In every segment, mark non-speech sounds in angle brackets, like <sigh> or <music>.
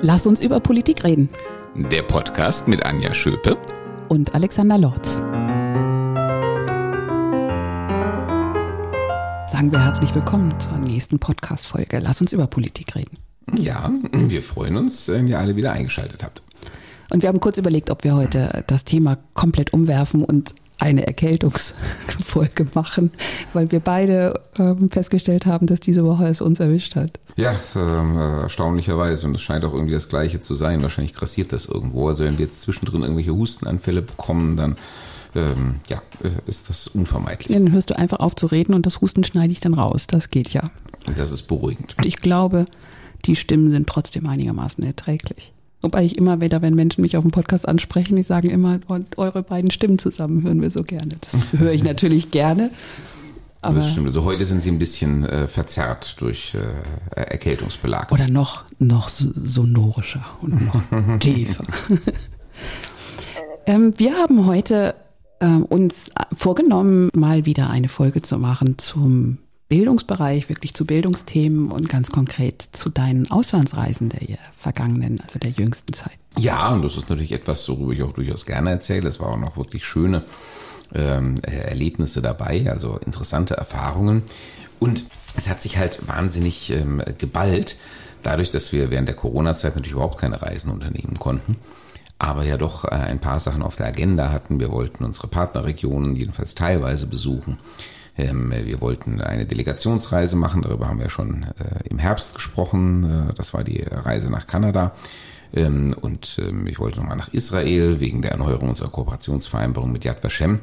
Lass uns über Politik reden. Der Podcast mit Anja Schöpe und Alexander Lorz. Sagen wir herzlich willkommen zur nächsten Podcast-Folge. Lass uns über Politik reden. Ja, wir freuen uns, wenn ihr alle wieder eingeschaltet habt. Und wir haben kurz überlegt, ob wir heute das Thema komplett umwerfen und eine Erkältungsfolge machen, weil wir beide ähm, festgestellt haben, dass diese Woche es uns erwischt hat. Ja, äh, erstaunlicherweise. Und es scheint auch irgendwie das Gleiche zu sein. Wahrscheinlich grassiert das irgendwo. Also wenn wir jetzt zwischendrin irgendwelche Hustenanfälle bekommen, dann ähm, ja, äh, ist das unvermeidlich. Dann hörst du einfach auf zu reden und das Husten schneide ich dann raus. Das geht ja. Das ist beruhigend. Und ich glaube, die Stimmen sind trotzdem einigermaßen erträglich. Wobei ich immer wieder, wenn Menschen mich auf dem Podcast ansprechen, die sagen immer, eure beiden Stimmen zusammen hören wir so gerne. Das <laughs> höre ich natürlich gerne. Aber das stimmt. Also heute sind sie ein bisschen äh, verzerrt durch äh, Erkältungsbelag. Oder noch, noch sonorischer und noch <laughs> tiefer. ähm, wir haben heute ähm, uns vorgenommen, mal wieder eine Folge zu machen zum Bildungsbereich, wirklich zu Bildungsthemen und ganz konkret zu deinen Auslandsreisen der vergangenen, also der jüngsten Zeit. Ja, und das ist natürlich etwas, worüber ich auch durchaus gerne erzähle. Es waren auch noch wirklich schöne ähm, Erlebnisse dabei, also interessante Erfahrungen. Und es hat sich halt wahnsinnig ähm, geballt, dadurch, dass wir während der Corona-Zeit natürlich überhaupt keine Reisen unternehmen konnten aber ja doch äh, ein paar Sachen auf der Agenda hatten. Wir wollten unsere Partnerregionen jedenfalls teilweise besuchen. Ähm, wir wollten eine Delegationsreise machen, darüber haben wir schon äh, im Herbst gesprochen. Äh, das war die Reise nach Kanada. Ähm, und ähm, ich wollte nochmal nach Israel wegen der Erneuerung unserer Kooperationsvereinbarung mit Yad Vashem.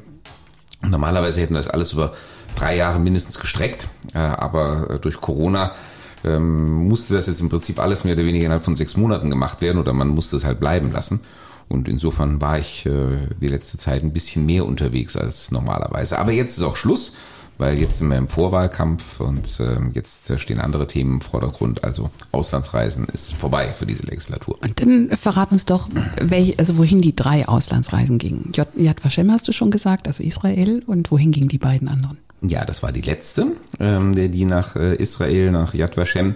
Normalerweise hätten wir das alles über drei Jahre mindestens gestreckt, äh, aber durch Corona musste das jetzt im Prinzip alles mehr oder weniger innerhalb von sechs Monaten gemacht werden oder man musste es halt bleiben lassen. Und insofern war ich die letzte Zeit ein bisschen mehr unterwegs als normalerweise. Aber jetzt ist auch Schluss weil jetzt sind wir im Vorwahlkampf und äh, jetzt stehen andere Themen im Vordergrund. Also Auslandsreisen ist vorbei für diese Legislatur. Und dann verrat uns doch, welch, also wohin die drei Auslandsreisen gingen. Yad Vashem hast du schon gesagt, also Israel. Und wohin gingen die beiden anderen? Ja, das war die letzte, ähm, die nach äh, Israel, nach Yad Vashem.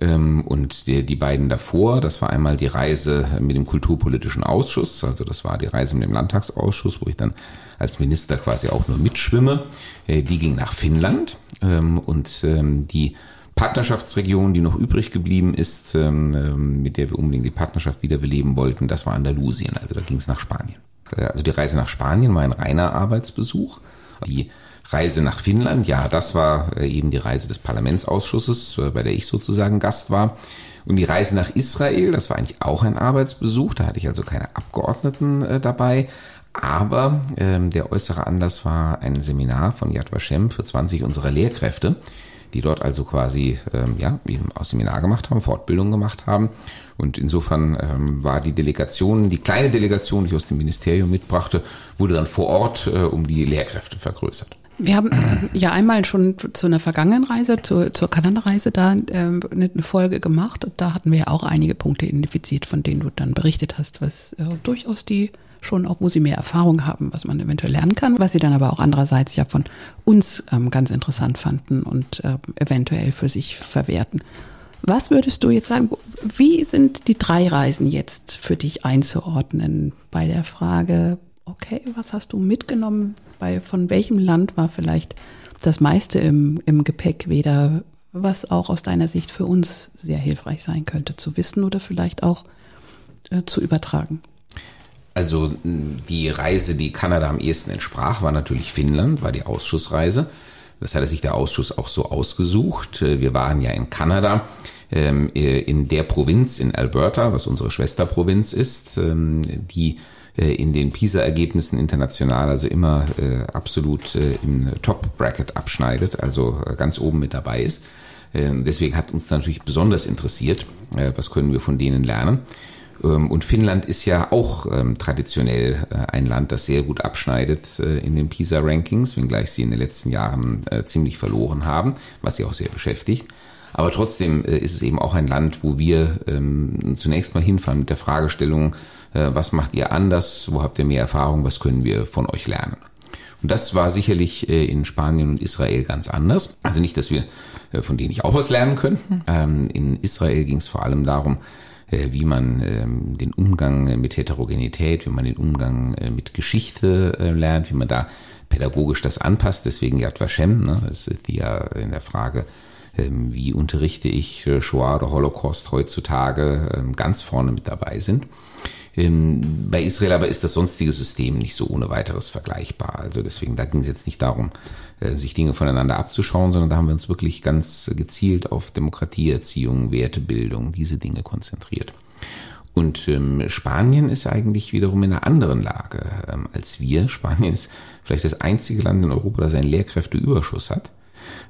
Ähm, und die, die beiden davor, das war einmal die Reise mit dem Kulturpolitischen Ausschuss, also das war die Reise mit dem Landtagsausschuss, wo ich dann als Minister quasi auch nur mitschwimme. Äh, die ging nach Finnland ähm, und ähm, die Partnerschaftsregion, die noch übrig geblieben ist, mit der wir unbedingt die Partnerschaft wiederbeleben wollten, das war Andalusien, also da ging es nach Spanien. Äh, also die Reise nach Spanien war ein reiner Arbeitsbesuch. Die Reise nach Finnland, ja, das war äh, eben die Reise des Parlamentsausschusses, äh, bei der ich sozusagen Gast war. Und die Reise nach Israel, das war eigentlich auch ein Arbeitsbesuch, da hatte ich also keine Abgeordneten äh, dabei. Aber ähm, der äußere Anlass war ein Seminar von Yad Vashem für 20 unserer Lehrkräfte, die dort also quasi ähm, ja eben aus Seminar gemacht haben, Fortbildung gemacht haben. Und insofern ähm, war die Delegation, die kleine Delegation, die ich aus dem Ministerium mitbrachte, wurde dann vor Ort äh, um die Lehrkräfte vergrößert. Wir haben ja einmal schon zu einer vergangenen Reise, zur, zur Kanada-Reise da ähm, eine Folge gemacht und da hatten wir ja auch einige Punkte identifiziert, von denen du dann berichtet hast, was äh, durchaus die schon auch, wo sie mehr Erfahrung haben, was man eventuell lernen kann, was sie dann aber auch andererseits ja von uns ähm, ganz interessant fanden und äh, eventuell für sich verwerten. Was würdest du jetzt sagen, wie sind die drei Reisen jetzt für dich einzuordnen bei der Frage, okay, was hast du mitgenommen? Bei, von welchem Land war vielleicht das meiste im, im Gepäck weder, was auch aus deiner Sicht für uns sehr hilfreich sein könnte zu wissen oder vielleicht auch äh, zu übertragen? Also die Reise, die Kanada am ehesten entsprach, war natürlich Finnland, war die Ausschussreise. Das hatte sich der Ausschuss auch so ausgesucht. Äh, wir waren ja in Kanada, ähm, äh, in der Provinz in Alberta, was unsere Schwesterprovinz ist, ähm, die in den PISA-Ergebnissen international also immer äh, absolut äh, im Top-Bracket abschneidet, also äh, ganz oben mit dabei ist. Äh, deswegen hat uns natürlich besonders interessiert, äh, was können wir von denen lernen. Ähm, und Finnland ist ja auch ähm, traditionell äh, ein Land, das sehr gut abschneidet äh, in den PISA-Rankings, wenngleich sie in den letzten Jahren äh, ziemlich verloren haben, was sie auch sehr beschäftigt. Aber trotzdem äh, ist es eben auch ein Land, wo wir ähm, zunächst mal hinfahren mit der Fragestellung, äh, was macht ihr anders, wo habt ihr mehr Erfahrung, was können wir von euch lernen. Und das war sicherlich äh, in Spanien und Israel ganz anders. Also nicht, dass wir äh, von denen nicht auch was lernen könnten. Ähm, in Israel ging es vor allem darum, wie man ähm, den Umgang mit Heterogenität, wie man den Umgang mit Geschichte lernt, wie man da pädagogisch das anpasst. Deswegen Yad Vashem, ne, das ist die ja in der Frage, wie unterrichte ich Shoah oder Holocaust heutzutage ähm, ganz vorne mit dabei sind. Ähm, bei Israel aber ist das sonstige System nicht so ohne weiteres vergleichbar. Also deswegen, da ging es jetzt nicht darum, äh, sich Dinge voneinander abzuschauen, sondern da haben wir uns wirklich ganz gezielt auf Demokratieerziehung, Wertebildung, diese Dinge konzentriert. Und ähm, Spanien ist eigentlich wiederum in einer anderen Lage ähm, als wir. Spanien ist vielleicht das einzige Land in Europa, das einen Lehrkräfteüberschuss hat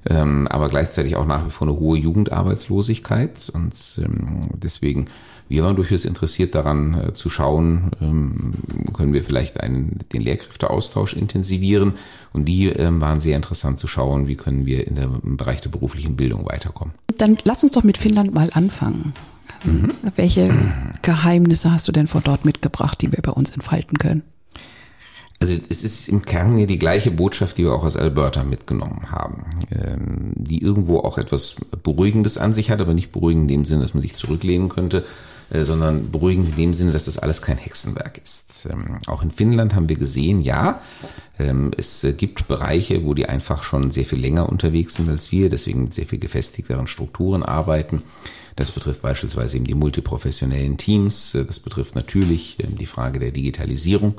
ähm, aber gleichzeitig auch nach wie vor eine hohe Jugendarbeitslosigkeit. Und ähm, deswegen, wir waren durchaus interessiert daran äh, zu schauen, ähm, können wir vielleicht einen, den Lehrkräfteaustausch intensivieren. Und die ähm, waren sehr interessant zu schauen, wie können wir in der, im Bereich der beruflichen Bildung weiterkommen. Dann lass uns doch mit Finnland mal anfangen. Mhm. Welche Geheimnisse hast du denn von dort mitgebracht, die wir bei uns entfalten können? Also es ist im Kern ja die gleiche Botschaft, die wir auch aus Alberta mitgenommen haben, ähm, die irgendwo auch etwas Beruhigendes an sich hat, aber nicht beruhigend in dem Sinne, dass man sich zurücklehnen könnte, äh, sondern beruhigend in dem Sinne, dass das alles kein Hexenwerk ist. Ähm, auch in Finnland haben wir gesehen, ja, ähm, es gibt Bereiche, wo die einfach schon sehr viel länger unterwegs sind als wir, deswegen mit sehr viel gefestigteren Strukturen arbeiten. Das betrifft beispielsweise eben die multiprofessionellen Teams. Das betrifft natürlich die Frage der Digitalisierung.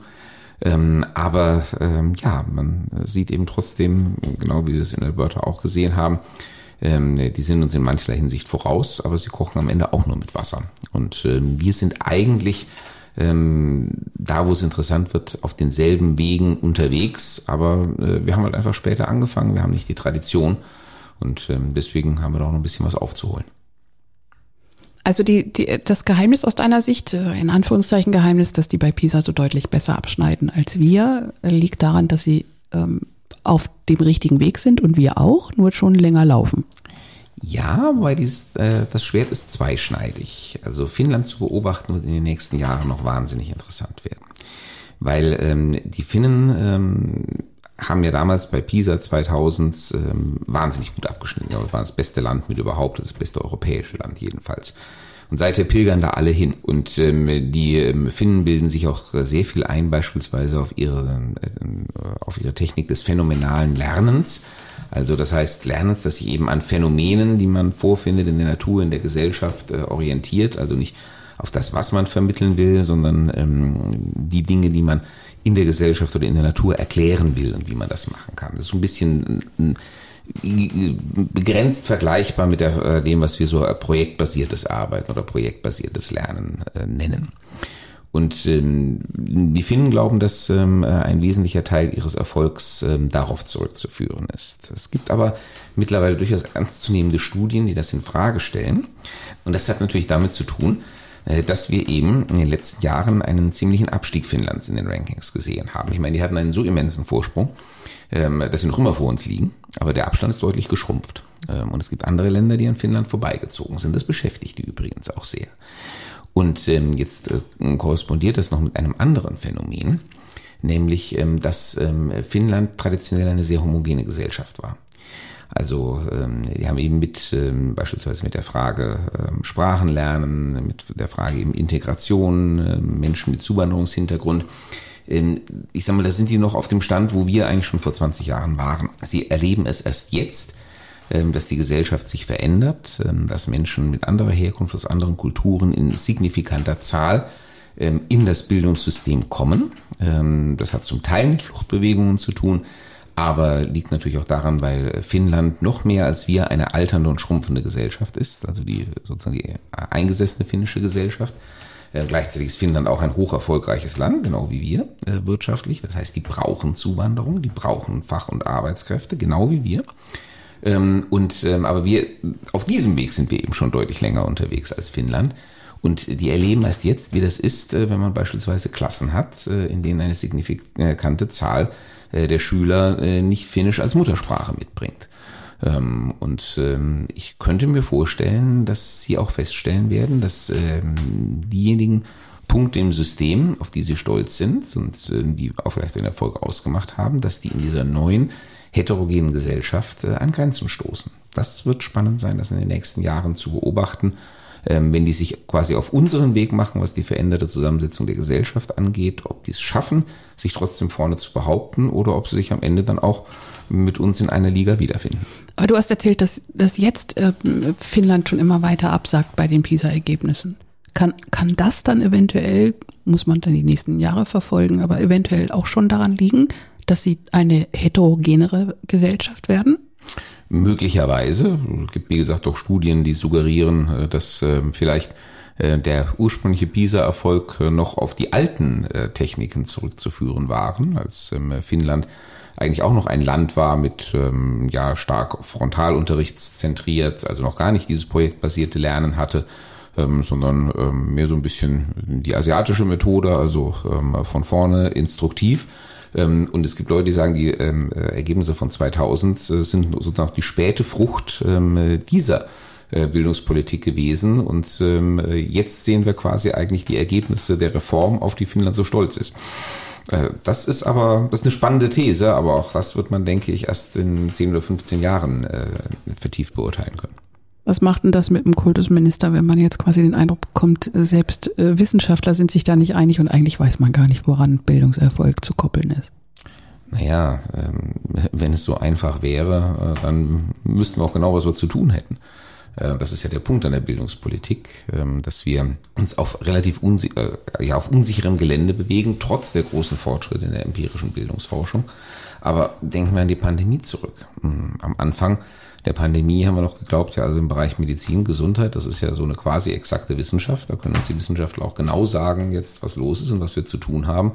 Ähm, aber ähm, ja, man sieht eben trotzdem, genau wie wir es in Alberta auch gesehen haben, ähm, die sind uns in mancherlei Hinsicht voraus, aber sie kochen am Ende auch nur mit Wasser. Und ähm, wir sind eigentlich ähm, da, wo es interessant wird, auf denselben Wegen unterwegs, aber äh, wir haben halt einfach später angefangen, wir haben nicht die Tradition und ähm, deswegen haben wir da auch noch ein bisschen was aufzuholen. Also die, die, das Geheimnis aus deiner Sicht, äh, in Anführungszeichen Geheimnis, dass die bei PISA so deutlich besser abschneiden als wir, liegt daran, dass sie ähm, auf dem richtigen Weg sind und wir auch, nur schon länger laufen. Ja, weil dieses, äh, das Schwert ist zweischneidig. Also Finnland zu beobachten wird in den nächsten Jahren noch wahnsinnig interessant werden. Weil ähm, die Finnen ähm, haben ja damals bei PISA 2000 ähm, wahnsinnig gut abgeschnitten. Ja, das war das beste Land mit überhaupt, das beste europäische Land jedenfalls. Und seither pilgern da alle hin. Und ähm, die ähm, Finnen bilden sich auch sehr viel ein, beispielsweise auf ihre, äh, auf ihre Technik des phänomenalen Lernens. Also das heißt Lernens, dass sich eben an Phänomenen, die man vorfindet in der Natur, in der Gesellschaft, äh, orientiert. Also nicht auf das, was man vermitteln will, sondern ähm, die Dinge, die man in der Gesellschaft oder in der Natur erklären will und wie man das machen kann. Das ist ein bisschen begrenzt vergleichbar mit der, äh, dem, was wir so projektbasiertes Arbeiten oder projektbasiertes Lernen äh, nennen. Und ähm, die Finnen glauben, dass ähm, ein wesentlicher Teil ihres Erfolgs ähm, darauf zurückzuführen ist. Es gibt aber mittlerweile durchaus ernstzunehmende Studien, die das in Frage stellen. Und das hat natürlich damit zu tun, äh, dass wir eben in den letzten Jahren einen ziemlichen Abstieg Finnlands in den Rankings gesehen haben. Ich meine, die hatten einen so immensen Vorsprung, ähm, dass sie noch immer vor uns liegen, aber der Abstand ist deutlich geschrumpft. Ähm, und es gibt andere Länder, die an Finnland vorbeigezogen sind. Das beschäftigt die übrigens auch sehr. Und ähm, jetzt äh, korrespondiert das noch mit einem anderen Phänomen, nämlich dass Finnland traditionell eine sehr homogene Gesellschaft war. Also ähm, die haben eben mit ähm, beispielsweise mit der Frage ähm, Sprachen lernen, mit der Frage eben Integration, äh, Menschen mit Zuwanderungshintergrund. Ähm, ich sag mal, da sind die noch auf dem Stand, wo wir eigentlich schon vor 20 Jahren waren. Sie erleben es erst jetzt, ähm, dass die Gesellschaft sich verändert, ähm, dass Menschen mit anderer Herkunft aus anderen Kulturen in signifikanter Zahl ähm, in das Bildungssystem kommen. Ähm, das hat zum Teil mit Fluchtbewegungen zu tun, aber liegt natürlich auch daran, weil Finnland noch mehr als wir eine alternde und schrumpfende Gesellschaft ist, also die sozusagen die eingesessene finnische Gesellschaft. Äh, gleichzeitig ist Finnland auch ein hoch erfolgreiches Land, genau wie wir äh, wirtschaftlich. Das heißt, die brauchen Zuwanderung, die brauchen Fach- und Arbeitskräfte, genau wie wir. Ähm, und ähm, aber wir auf diesem Weg sind wir eben schon deutlich länger unterwegs als Finnland. Und die erleben erst jetzt, wie das ist, äh, wenn man beispielsweise Klassen hat, äh, in denen eine signifikante Zahl äh, der Schüler äh, nicht Finnisch als Muttersprache mitbringt. Ähm, und ähm, ich könnte mir vorstellen, dass Sie auch feststellen werden, dass ähm, diejenigen Punkte im System, auf die Sie stolz sind und die auch vielleicht den Erfolg ausgemacht haben, dass die in dieser neuen heterogenen Gesellschaft äh, an Grenzen stoßen. Das wird spannend sein, das in den nächsten Jahren zu beobachten wenn die sich quasi auf unseren Weg machen, was die veränderte Zusammensetzung der Gesellschaft angeht, ob die es schaffen, sich trotzdem vorne zu behaupten oder ob sie sich am Ende dann auch mit uns in einer Liga wiederfinden. Aber du hast erzählt, dass, dass jetzt äh, Finnland schon immer weiter absagt bei den PISA-Ergebnissen. Kann, kann das dann eventuell, muss man dann die nächsten Jahre verfolgen, aber eventuell auch schon daran liegen, dass sie eine heterogenere Gesellschaft werden? Möglicherweise. Es gibt, wie gesagt, auch Studien, die suggerieren, äh, dass ähm, vielleicht äh, der ursprüngliche PISA-Erfolg äh, noch auf die alten Techniken zurückzuführen waren, als ähm, Finnland eigentlich auch noch ein Land war mit ähm, ja stark frontalunterrichtszentriert, also noch gar nicht dieses projektbasierte Lernen hatte, sondern mehr so ein bisschen die asiatische Methode, also von vorne instruktiv. Ähm, und es gibt Leute, die sagen, die ähm, äh, Ergebnisse von 2000 äh, sind sozusagen die späte Frucht ähm, dieser äh, Bildungspolitik gewesen. Und jetzt sehen wir quasi eigentlich die Ergebnisse der Reform, auf die Finnland so stolz ist. Das ist aber, das ist eine spannende These, aber auch das wird man, denke ich, erst in 10 oder 15 Jahren äh, vertieft beurteilen können. Was macht denn das mit dem Kultusminister, wenn man jetzt quasi den Eindruck bekommt, selbst äh, Wissenschaftler sind sich da nicht einig und eigentlich weiß man gar nicht, woran Bildungserfolg zu koppeln ist? Naja, ähm, wenn es so einfach wäre, äh, dann müssten wir auch genau, was wir zu tun hätten. Äh, das ist ja der Punkt an der Bildungspolitik, ähm, dass wir uns auf relativ unsi äh, ja, auf unsicherem Gelände bewegen, trotz der großen Fortschritte in der empirischen Bildungsforschung. Aber denken wir an die Pandemie zurück. Hm, am Anfang der Pandemie haben wir noch geglaubt, ja, also im Bereich Medizin, Gesundheit, das ist ja so eine quasi exakte Wissenschaft. Da können uns die Wissenschaftler auch genau sagen, jetzt was los ist und was wir zu tun haben.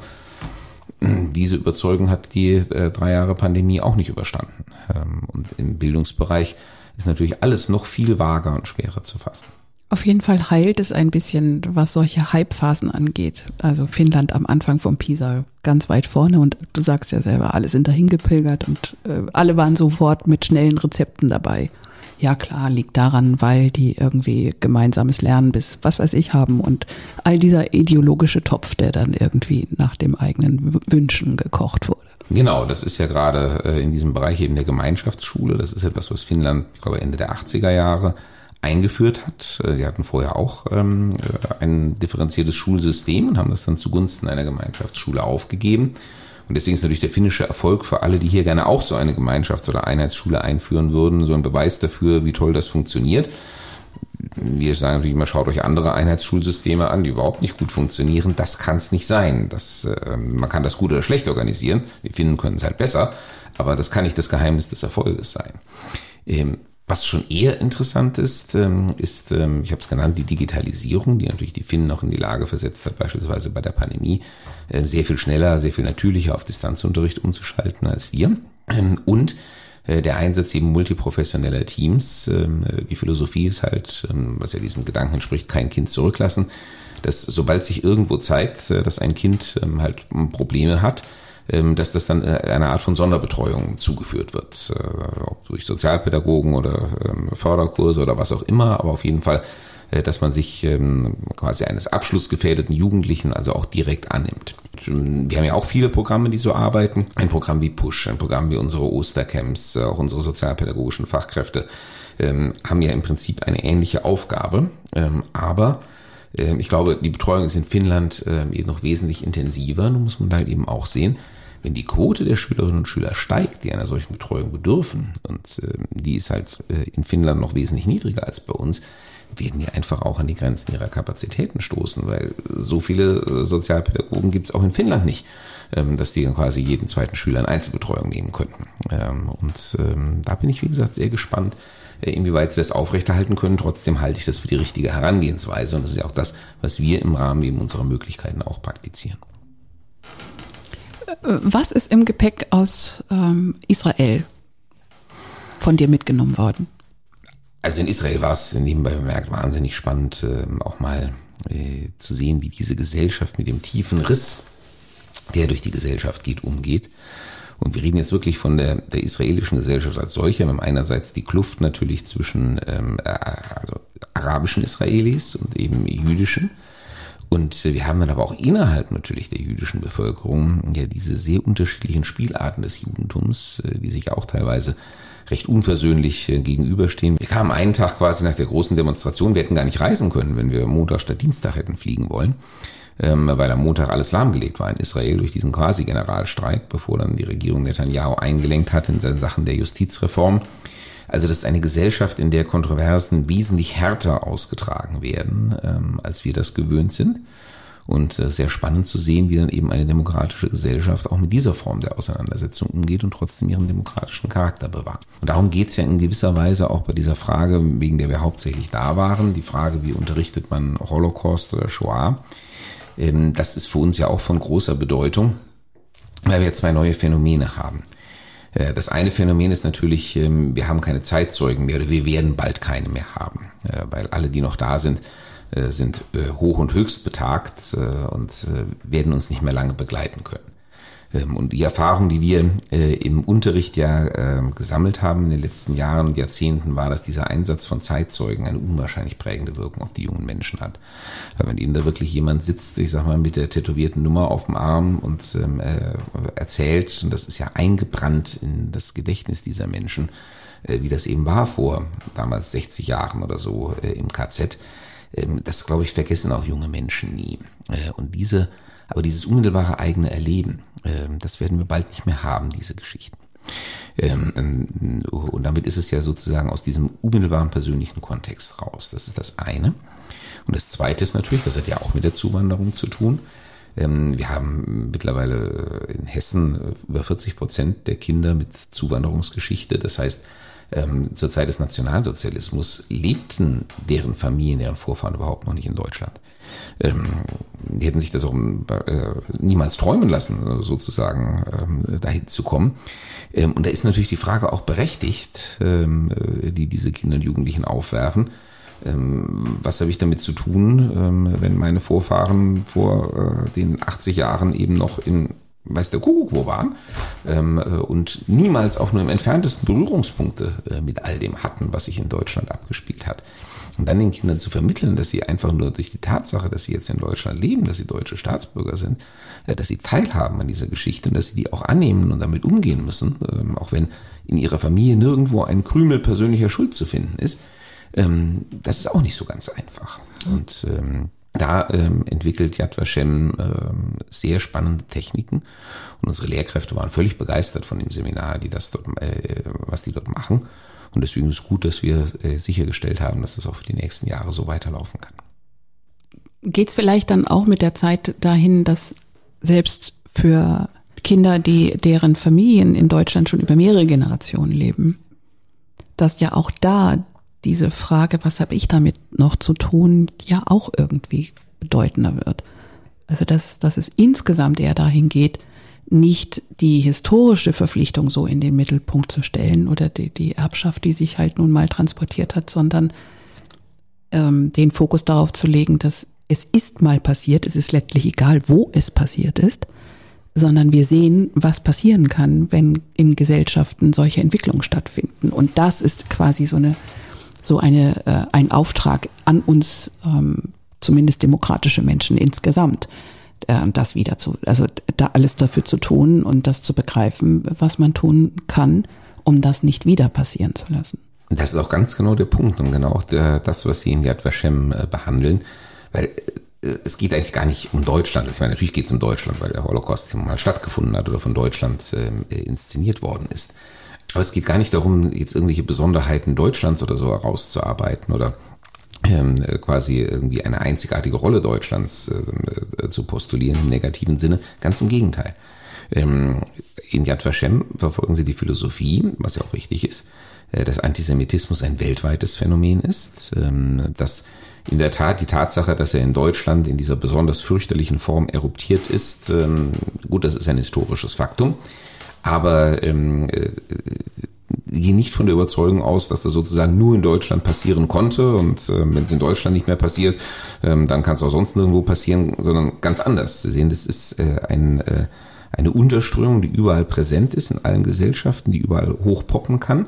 Diese Überzeugung hat die äh, drei Jahre Pandemie auch nicht überstanden. Ähm, und im Bildungsbereich ist natürlich alles noch viel vager und schwerer zu fassen. Auf jeden Fall heilt es ein bisschen, was solche Hype-Phasen angeht. Also Finnland am Anfang vom Pisa ganz weit vorne und du sagst ja selber, alle sind dahin gepilgert und äh, alle waren sofort mit schnellen Rezepten dabei. Ja klar, liegt daran, weil die irgendwie gemeinsames Lernen bis was weiß ich haben und all dieser ideologische Topf, der dann irgendwie nach dem eigenen Wünschen gekocht wurde. Genau, das ist ja gerade äh, in diesem Bereich eben der Gemeinschaftsschule. Das ist etwas, was Finnland, ich glaube, Ende der 80er Jahre eingeführt hat. Äh, die hatten vorher auch ähm, äh, ein differenziertes Schulsystem und haben das dann zugunsten einer Gemeinschaftsschule aufgegeben. Und deswegen ist natürlich der finnische Erfolg für alle, die hier gerne auch so eine Gemeinschafts- oder Einheitsschule einführen würden, so ein Beweis dafür, wie toll das funktioniert. Wir sagen natürlich immer, schaut euch andere Einheitsschulsysteme an, die überhaupt nicht gut funktionieren. Das kann es nicht sein. Das, äh, man kann das gut oder schlecht organisieren. Die Finnen können es halt besser, aber das kann nicht das Geheimnis des Erfolges sein. Ähm, was schon eher interessant ist, ähm, ist, ähm, ich habe es genannt, die Digitalisierung, die natürlich die Finnen noch in die Lage versetzt hat, beispielsweise bei der Pandemie, ähm, sehr viel schneller, sehr viel natürlicher auf Distanzunterricht umzuschalten als wir. Und äh, der Einsatz eben multiprofessioneller Teams. Die Philosophie ist halt, was ja diesem Gedanken entspricht, kein Kind zurücklassen, dass sobald sich irgendwo zeigt, äh, dass ein Kind halt Probleme hat, dass das dann äh, einer Art von Sonderbetreuung zugeführt wird, äh, ob durch Sozialpädagogen oder ähm, Förderkurse oder was auch immer, aber auf jeden Fall, äh, dass man sich ähm, quasi eines abschlussgefährdeten Jugendlichen also auch direkt annimmt. Wir haben ja auch viele Programme, die so arbeiten. Ein Programm wie Push, ein Programm wie unsere Ostercamps, auch unsere sozialpädagogischen Fachkräfte haben ja im Prinzip eine ähnliche Aufgabe, aber ich glaube, die Betreuung ist in Finnland eben noch wesentlich intensiver. Nun muss man halt eben auch sehen, wenn die Quote der Schülerinnen und Schüler steigt, die einer solchen Betreuung bedürfen, und äh, die ist halt äh, in Finnland noch wesentlich niedriger als bei uns, werden die einfach auch an die Grenzen ihrer Kapazitäten stoßen, weil so viele äh, Sozialpädagogen gibt es auch in Finnland nicht, ähm, dass die quasi jeden zweiten Schüler in Einzelbetreuung nehmen könnten. Ähm, und ähm, da bin ich, wie gesagt, sehr gespannt, äh, inwieweit sie das aufrechterhalten können. Trotzdem halte ich das für die richtige Herangehensweise und das ist ja auch das, was wir im Rahmen eben unserer Möglichkeiten auch praktizieren. Was ist im Gepäck aus ähm, Israel von dir mitgenommen worden? Also in Israel war es nebenbei bemerkt wahnsinnig spannend, äh, auch mal äh, zu sehen, wie diese Gesellschaft mit dem tiefen Riss, der durch die Gesellschaft geht, umgeht. Und wir reden jetzt wirklich von der, der israelischen Gesellschaft als solcher. Wir haben einerseits die Kluft natürlich zwischen ähm, äh, also arabischen Israelis und eben jüdischen. Und wir haben dann aber auch innerhalb natürlich der jüdischen Bevölkerung ja diese sehr unterschiedlichen Spielarten des Judentums, die sich auch teilweise recht unversöhnlich gegenüberstehen. Wir kamen einen Tag quasi nach der großen Demonstration, wir hätten gar nicht reisen können, wenn wir Montag statt Dienstag hätten fliegen wollen ähm, weil am Montag alles lahmgelegt war in Israel durch diesen Quasi-Generalstreik, bevor dann die Regierung Netanyahu eingelenkt hat in Sachen der Justizreform. Also das ist eine Gesellschaft, in der Kontroversen wesentlich härter ausgetragen werden, ähm, als wir das gewöhnt sind. Und äh, sehr spannend zu sehen, wie dann eben eine demokratische Gesellschaft auch mit dieser Form der Auseinandersetzung umgeht und trotzdem ihren demokratischen Charakter bewahrt. Und darum geht's ja in gewisser Weise auch bei dieser Frage, wegen der wir hauptsächlich da waren, die Frage, wie unterrichtet man Holocaust oder Shoah. Ähm, das ist für uns ja auch von großer Bedeutung, weil wir zwei neue Phänomene haben. Äh, das eine Phänomen ist natürlich, ähm, wir haben keine Zeitzeugen mehr oder wir werden bald keine mehr haben, äh, weil alle, die noch da sind, äh, sind hoch und höchst betagt und werden uns nicht mehr lange begleiten können. Ähm, und die Erfahrung, die wir äh, im Unterricht ja ähm, gesammelt haben in den letzten Jahren und Jahrzehnten, war, dass dieser Einsatz von Zeitzeugen eine unwahrscheinlich prägende Wirkung auf die jungen Menschen hat. Weil wenn ihnen da wirklich jemand sitzt, ich sag mal, mit der tätowierten Nummer auf dem Arm und ähm, äh, erzählt, und das ist ja eingebrannt in das Gedächtnis dieser Menschen, äh, wie das eben war vor damals 60 Jahren oder so im KZ, das, glaube ich, vergessen auch junge Menschen nie. Und diese aber dieses unmittelbare eigene Erleben, ähm, das werden wir bald nicht mehr haben, diese Geschichten. Ähm, und damit ist es ja sozusagen aus diesem unmittelbaren persönlichen Kontext raus. Das ist das eine. Und das zweite ist natürlich, das hat ja auch mit der Zuwanderung zu tun. Ähm, wir haben mittlerweile in Hessen über 40 Prozent der Kinder mit Zuwanderungsgeschichte. Das heißt, zur Zeit des Nationalsozialismus lebten deren Familien, deren Vorfahren überhaupt noch nicht in Deutschland ähm, die hätten sich das auch äh, niemals träumen lassen, sozusagen ähm, dahin zu kommen. Ähm, und da ist natürlich die Frage auch berechtigt, ähm, äh, die diese Kinder und Jugendlichen aufwerfen. Ähm, was habe ich damit zu tun, ähm, wenn meine Vorfahren vor äh, den 80 Jahren eben noch in weiß der Kuckuck wo waren ähm, äh, und niemals auch nur im entferntesten Berührungspunkte äh, mit all dem hatten, was sich in Deutschland abgespielt hat. Und dann den Kindern zu vermitteln, dass sie einfach nur durch die Tatsache, dass sie jetzt in Deutschland leben, dass sie deutsche Staatsbürger sind, äh, dass sie teilhaben an dieser Geschichte und dass sie die auch annehmen und damit umgehen müssen, ähm, auch wenn in ihrer Familie nirgendwo ein Krümel persönlicher Schuld zu finden ist, ähm, das ist auch nicht so ganz einfach. Und ähm, da ähm, entwickelt Yad Vashem ähm, sehr spannende Techniken und unsere Lehrkräfte waren völlig begeistert von dem Seminar, die das dort, äh, was die dort machen. Und deswegen ist es gut, dass wir äh, sichergestellt haben, dass das auch für die nächsten Jahre so weiterlaufen kann. Geht es vielleicht dann auch mit der Zeit dahin, dass selbst für Kinder, die deren Familien in Deutschland schon über mehrere Generationen leben, dass ja auch da diese Frage, was habe ich damit noch zu tun, ja auch irgendwie bedeutender wird. Also dass, dass es insgesamt eher dahin geht, nicht die historische Verpflichtung so in den Mittelpunkt zu stellen oder die, die Erbschaft, die sich halt nun mal transportiert hat, sondern ähm, den Fokus darauf zu legen, dass es ist mal passiert, es ist letztlich egal, wo es passiert ist, sondern wir sehen, was passieren kann, wenn in Gesellschaften solche Entwicklungen stattfinden. Und das ist quasi so eine so eine äh, ein Auftrag an uns, ähm, zumindest demokratische Menschen insgesamt äh, das wieder zu, also da alles dafür zu tun und das zu begreifen, was man tun kann, um das nicht wieder passieren zu lassen. Das ist auch ganz genau der Punkt und genau der, das, was Sie in Yad Vashem äh, behandeln, weil äh, es geht eigentlich gar nicht um Deutschland. Ich meine, natürlich geht es um Deutschland, weil der Holocaust mal stattgefunden hat oder von Deutschland äh, inszeniert worden ist. Aber es geht gar nicht darum, jetzt irgendwelche Besonderheiten Deutschlands oder so herauszuarbeiten oder ähm, quasi irgendwie eine einzigartige Rolle Deutschlands äh, zu postulieren im negativen Sinne. Ganz im Gegenteil. Ähm, in Yad Vashem verfolgen sie die Philosophie, was ja auch richtig ist, äh, dass Antisemitismus ein weltweites Phänomen ist, ähm, dass in der Tat die Tatsache, dass er in Deutschland in dieser besonders fürchterlichen Form eruptiert ist, ähm, gut, das ist ein historisches Faktum, aber ähm, äh, gehen nicht von der Überzeugung aus, dass das sozusagen nur in Deutschland passieren konnte und äh, wenn es in Deutschland nicht mehr passiert, ähm, dann kann es auch sonst nirgendwo passieren, sondern ganz anders. Sie sehen, das ist äh, ein, äh, eine Unterströmung, die überall präsent ist, in allen Gesellschaften, die überall hochpoppen kann.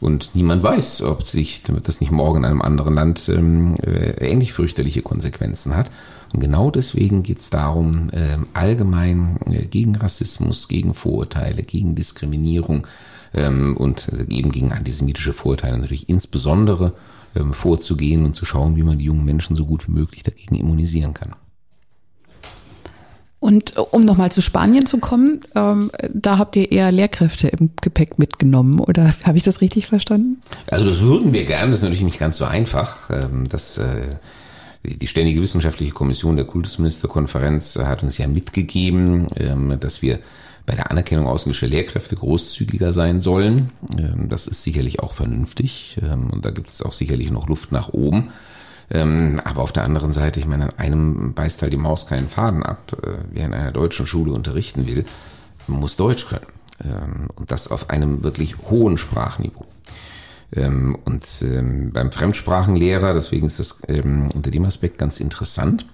Und niemand weiß, ob sich das nicht morgen in einem anderen Land ähm, äh, ähnlich fürchterliche Konsequenzen hat. Und genau deswegen geht es darum, äh, allgemein äh, gegen Rassismus, gegen Vorurteile, gegen Diskriminierung ähm, und äh, eben gegen antisemitische Vorurteile natürlich insbesondere ähm, vorzugehen und zu schauen, wie man die jungen Menschen so gut wie möglich dagegen immunisieren kann. Und äh, um nochmal zu Spanien zu kommen, ähm, da habt ihr eher Lehrkräfte im Gepäck mitgenommen, oder <laughs> habe ich das richtig verstanden? Also das würden wir gerne, das ist natürlich nicht ganz so einfach. Ähm, das, äh, die Ständige Wissenschaftliche Kommission der Kultusministerkonferenz hat uns ja mitgegeben, ähm, dass wir bei der Anerkennung ausländischer Lehrkräfte großzügiger sein sollen. Ähm, das ist sicherlich auch vernünftig ähm, und da gibt es auch sicherlich noch Luft nach oben. Ähm, aber auf der anderen Seite, ich meine, an einem beißt halt die Maus keinen Faden ab. Äh, wer in einer deutschen Schule unterrichten will, muss Deutsch können. Ähm, und das auf einem wirklich hohen Sprachniveau. Ähm, und ähm, beim Fremdsprachenlehrer, deswegen ist das ähm, unter dem Aspekt ganz interessant,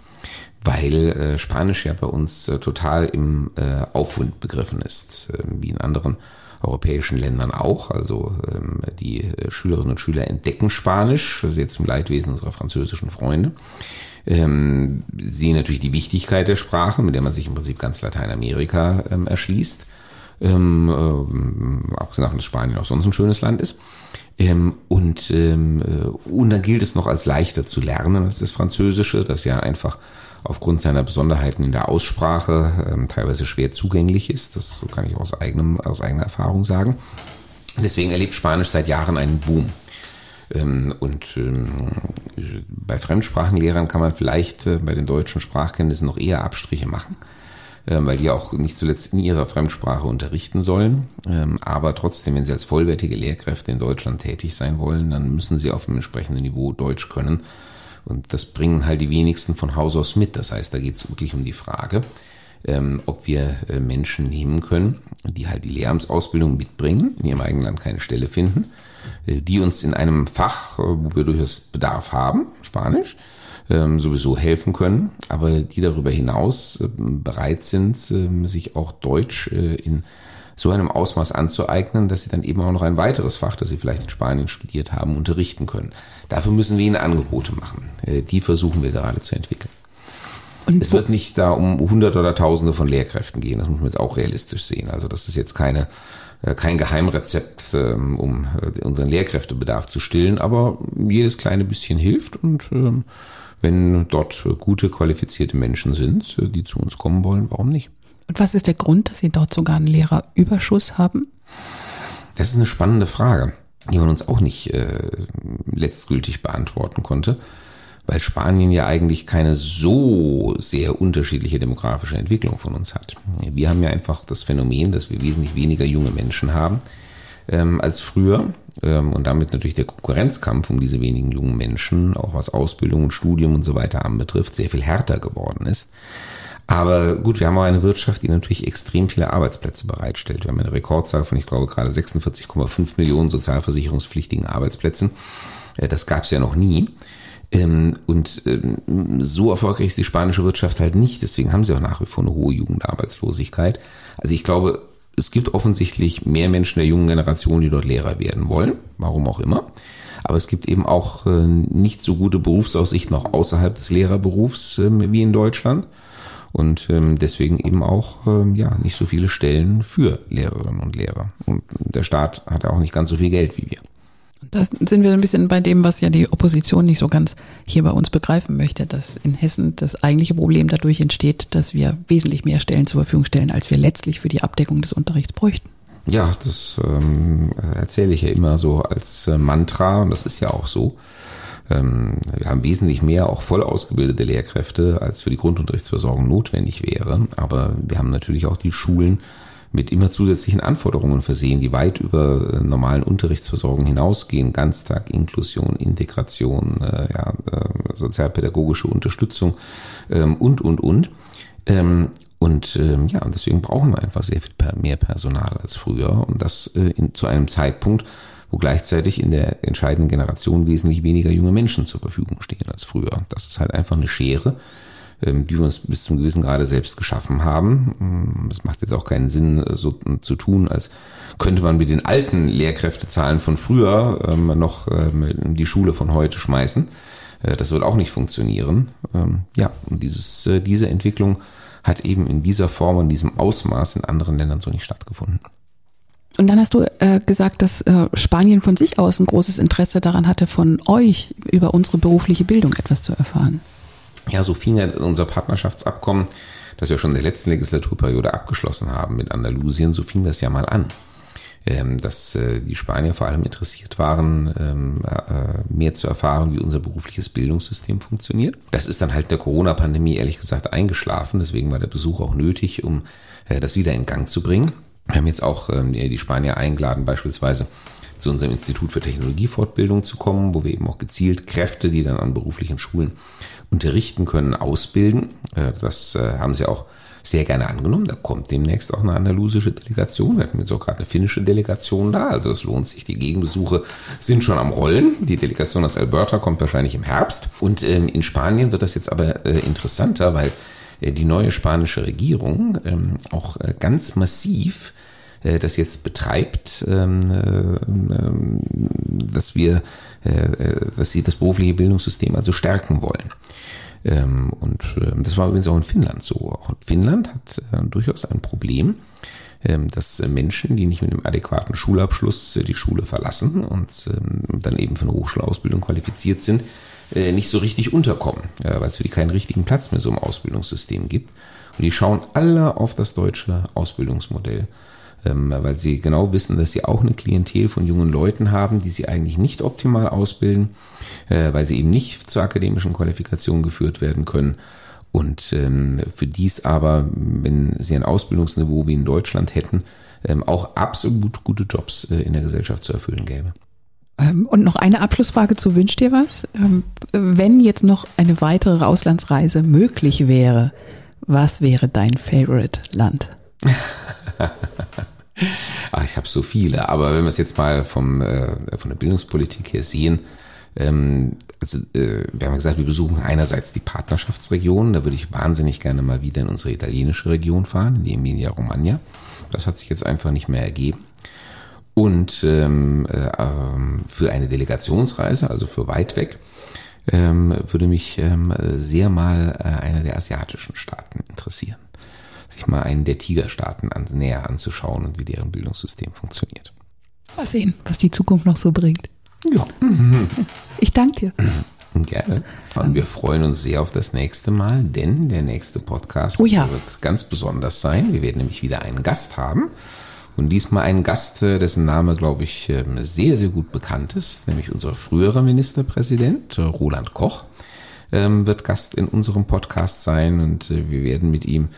weil äh, Spanisch ja bei uns äh, total im äh, Aufwind begriffen ist, äh, wie in anderen europäischen Ländern auch. Also ähm, die äh, Schülerinnen und Schüler entdecken Spanisch, das ist jetzt zum Leidwesen unserer französischen Freunde. Ähm, sehen natürlich die Wichtigkeit der Sprache, mit der man sich im Prinzip ganz Lateinamerika ähm, erschließt. Ähm, äh, abgesehen davon, dass Spanien auch sonst ein schönes Land ist. Ähm, und, ähm, äh, und dann gilt es noch als leichter zu lernen als das Französische, das ja einfach aufgrund seiner Besonderheiten in der Aussprache ähm, teilweise schwer zugänglich ist. Das so kann ich aus, eigenem, aus eigener Erfahrung sagen. Deswegen erlebt Spanisch seit Jahren einen Boom. Ähm, und ähm, bei Fremdsprachenlehrern kann man vielleicht äh, bei den deutschen Sprachkenntnissen noch eher Abstriche machen, äh, weil die auch nicht zuletzt in ihrer Fremdsprache unterrichten sollen. Ähm, aber trotzdem, wenn sie als vollwertige Lehrkräfte in Deutschland tätig sein wollen, dann müssen sie auf einem entsprechenden Niveau Deutsch können und das bringen halt die wenigsten von Haus aus mit. Das heißt, da geht es wirklich um die Frage, ähm, ob wir äh, Menschen nehmen können, die halt die Lehramtsausbildung mitbringen, in ihrem eigenen Land keine Stelle finden, äh, die uns in einem Fach, äh, wo wir durchaus Bedarf haben, Spanisch, ähm, sowieso helfen können, aber die darüber hinaus äh, bereit sind, ähm, sich auch Deutsch äh, in so einem Ausmaß anzueignen, dass sie dann eben auch noch ein weiteres Fach, das sie vielleicht in Spanien studiert haben, unterrichten können. Dafür müssen wir ihnen Angebote machen. Äh, die versuchen wir gerade zu entwickeln. Und es wird nicht da um hunderte oder tausende von Lehrkräften gehen, das muss man jetzt auch realistisch sehen. Also das ist jetzt keine, äh, kein Geheimrezept, ähm, um äh, unseren Lehrkräftebedarf zu stillen, aber jedes kleine bisschen hilft und ähm, wenn dort gute, qualifizierte Menschen sind, die zu uns kommen wollen, warum nicht? Und was ist der Grund, dass Sie dort sogar einen Lehrerüberschuss haben? Das ist eine spannende Frage, die man uns auch nicht äh, letztgültig beantworten konnte, weil Spanien ja eigentlich keine so sehr unterschiedliche demografische Entwicklung von uns hat. Wir haben ja einfach das Phänomen, dass wir wesentlich weniger junge Menschen haben ähm, als früher ähm, und damit natürlich der Konkurrenzkampf um diese wenigen jungen Menschen, auch was Ausbildung und Studium und so weiter anbetrifft, sehr viel härter geworden ist. Aber gut, wir haben auch eine Wirtschaft, die natürlich extrem viele Arbeitsplätze bereitstellt. Wir haben eine Rekordzahl von, ich glaube, gerade 46,5 Millionen sozialversicherungspflichtigen Arbeitsplätzen. Äh, das gab es ja noch nie. Ähm, und ähm, so erfolgreich ist die spanische Wirtschaft halt nicht. Deswegen haben sie auch nach wie vor eine hohe Jugendarbeitslosigkeit. Also ich glaube, es gibt offensichtlich mehr Menschen der jungen Generation, die dort Lehrer werden wollen. Warum auch immer. Aber es gibt eben auch äh, nicht so gute Berufsaussichten auch außerhalb des Lehrerberufs ähm, wie in Deutschland und ähm, deswegen eben auch ähm, ja nicht so viele Stellen für Lehrerinnen und Lehrer. Und der Staat hat auch nicht ganz so viel Geld wie wir. Da sind wir ein bisschen bei dem, was ja die Opposition nicht so ganz hier bei uns begreifen möchte, dass in Hessen das eigentliche Problem dadurch entsteht, dass wir wesentlich mehr Stellen zur Verfügung stellen, als wir letztlich für die Abdeckung des Unterrichts bräuchten. Ja, das ähm, erzähle ich ja immer so als äh, Mantra und das ist ja auch so. Ähm, wir haben wesentlich mehr auch voll ausgebildete Lehrkräfte, als für die Grundunterrichtsversorgung notwendig wäre. Aber wir haben natürlich auch die Schulen mit immer zusätzlichen Anforderungen versehen, die weit über äh, normalen Unterrichtsversorgung hinausgehen. Ganztag, Inklusion, Integration, äh, ja, äh, sozialpädagogische Unterstützung ähm, und, und, und. Ähm, und ähm, ja, deswegen brauchen wir einfach sehr viel mehr Personal als früher. Und das äh, in, zu einem Zeitpunkt, wo gleichzeitig in der entscheidenden Generation wesentlich weniger junge Menschen zur Verfügung stehen als früher. Das ist halt einfach eine Schere, ähm, die wir uns bis zum gewissen Grade selbst geschaffen haben. Es macht jetzt auch keinen Sinn, so zu tun, als könnte man mit den alten Lehrkräftezahlen von früher ähm, noch ähm, die Schule von heute schmeißen. Äh, das wird auch nicht funktionieren. Ähm, ja, und dieses, äh, diese Entwicklung hat eben in dieser Form und diesem Ausmaß in anderen Ländern so nicht stattgefunden. Und dann hast du äh, gesagt, dass äh, Spanien von sich aus ein großes Interesse daran hatte, von euch über unsere berufliche Bildung etwas zu erfahren. Ja, so fing ja unser Partnerschaftsabkommen, das wir schon in der letzten Legislaturperiode abgeschlossen haben mit Andalusien, so fing das ja mal an. Ähm, dass äh, die Spanier vor allem interessiert waren, ähm, äh, mehr zu erfahren, wie unser berufliches Bildungssystem funktioniert. Das ist dann halt der Corona-Pandemie ehrlich gesagt eingeschlafen, deswegen war der Besuch auch nötig, um äh, das wieder in Gang zu bringen. Wir haben jetzt auch ähm, die Spanier eingeladen, beispielsweise zu unserem Institut für Technologiefortbildung zu kommen, wo wir eben auch gezielt Kräfte, die dann an beruflichen Schulen unterrichten können, ausbilden. Äh, das äh, haben sie auch sehr gerne angenommen. Da kommt demnächst auch eine andalusische Delegation. Wir hatten jetzt auch gerade eine finnische Delegation da. Also es lohnt sich. Die Gegenbesuche sind schon am Rollen. Die Delegation aus Alberta kommt wahrscheinlich im Herbst. Und ähm, in Spanien wird das jetzt aber äh, interessanter, weil die neue spanische Regierung ähm, auch äh, ganz massiv äh, das jetzt betreibt, ähm, ähm, dass wir, dass sie das berufliche Bildungssystem also stärken wollen. Und das war übrigens auch in Finnland so. Auch Finnland hat durchaus ein Problem, dass Menschen, die nicht mit einem adäquaten Schulabschluss die Schule verlassen und dann eben für eine Hochschulausbildung qualifiziert sind, äh, nicht so richtig unterkommen, äh, weil es für die keinen richtigen Platz mehr so im Ausbildungssystem gibt. Und die schauen alle auf das deutsche Ausbildungsmodell, ähm, weil sie genau wissen, dass sie auch eine Klientel von jungen Leuten haben, die sie eigentlich nicht optimal ausbilden, äh, weil sie eben nicht zur akademischen Qualifikation geführt werden können. Und ähm, für dies aber, wenn sie ein Ausbildungsniveau wie in Deutschland hätten, ähm, auch absolut gute Jobs in der Gesellschaft zu erfüllen gäbe. Ähm, und noch eine Abschlussfrage zu Wünsch dir was? Ähm, wenn jetzt noch eine weitere Auslandsreise möglich wäre, was wäre dein Favorite Land? Ach, <laughs> ich habe so viele, aber wenn wir es jetzt mal vom, äh, von der Bildungspolitik her sehen, ähm, also äh, wir haben gesagt, wir besuchen einerseits die Partnerschaftsregion, da würde ich wahnsinnig gerne mal wieder in unsere italienische Region fahren, in die Emilia-Romagna. Das hat sich jetzt einfach nicht mehr ergeben. Und ähm, äh, für eine Delegationsreise, also für weit weg, ähm, würde mich ähm, sehr mal äh, einer der asiatischen Staaten interessieren. Sich mal einen der Tigerstaaten an, näher anzuschauen und wie deren Bildungssystem funktioniert. Mal sehen, was die Zukunft noch so bringt. Ja. <laughs> Ich danke dir. Gerne. Und wir freuen uns sehr auf das nächste Mal, denn der nächste Podcast oh ja. wird ganz besonders sein. Wir werden nämlich wieder einen Gast haben. Und diesmal einen Gast, äh, dessen Name, glaube ich, ähm, sehr, sehr gut bekannt ist, nämlich unser früherer Ministerpräsident, äh, Roland Koch, ähm, wird Gast in unserem Podcast sein und äh, wir werden mit ihm,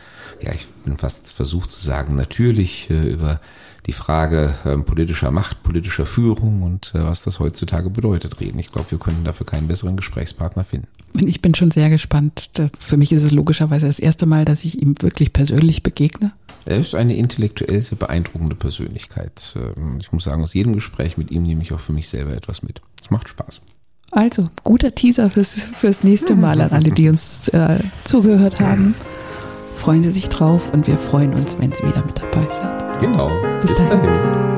ja, ich bin fast versucht zu sagen, natürlich über die Frage ähm, politischer Macht, politischer Führung und was das heutzutage bedeutet reden. Ich glaube, wir können dafür keinen besseren Gesprächspartner finden. Und ich bin schon sehr gespannt. Für mich ist es logischerweise das erste Mal, dass ich ihm wirklich persönlich begegne. Er ist eine intellektuell sehr beeindruckende Persönlichkeit. Ähm, ich muss sagen, aus jedem Gespräch mit ihm nehme ich auch für mich selber etwas mit. Es macht Spaß. Also, guter Teaser fürs, fürs nächste Mal an alle, die uns äh, zugehört haben. Freuen Sie sich drauf und wir freuen uns, wenn Sie wieder mit dabei sind. Genau. Bis, Bis dahin. dahin.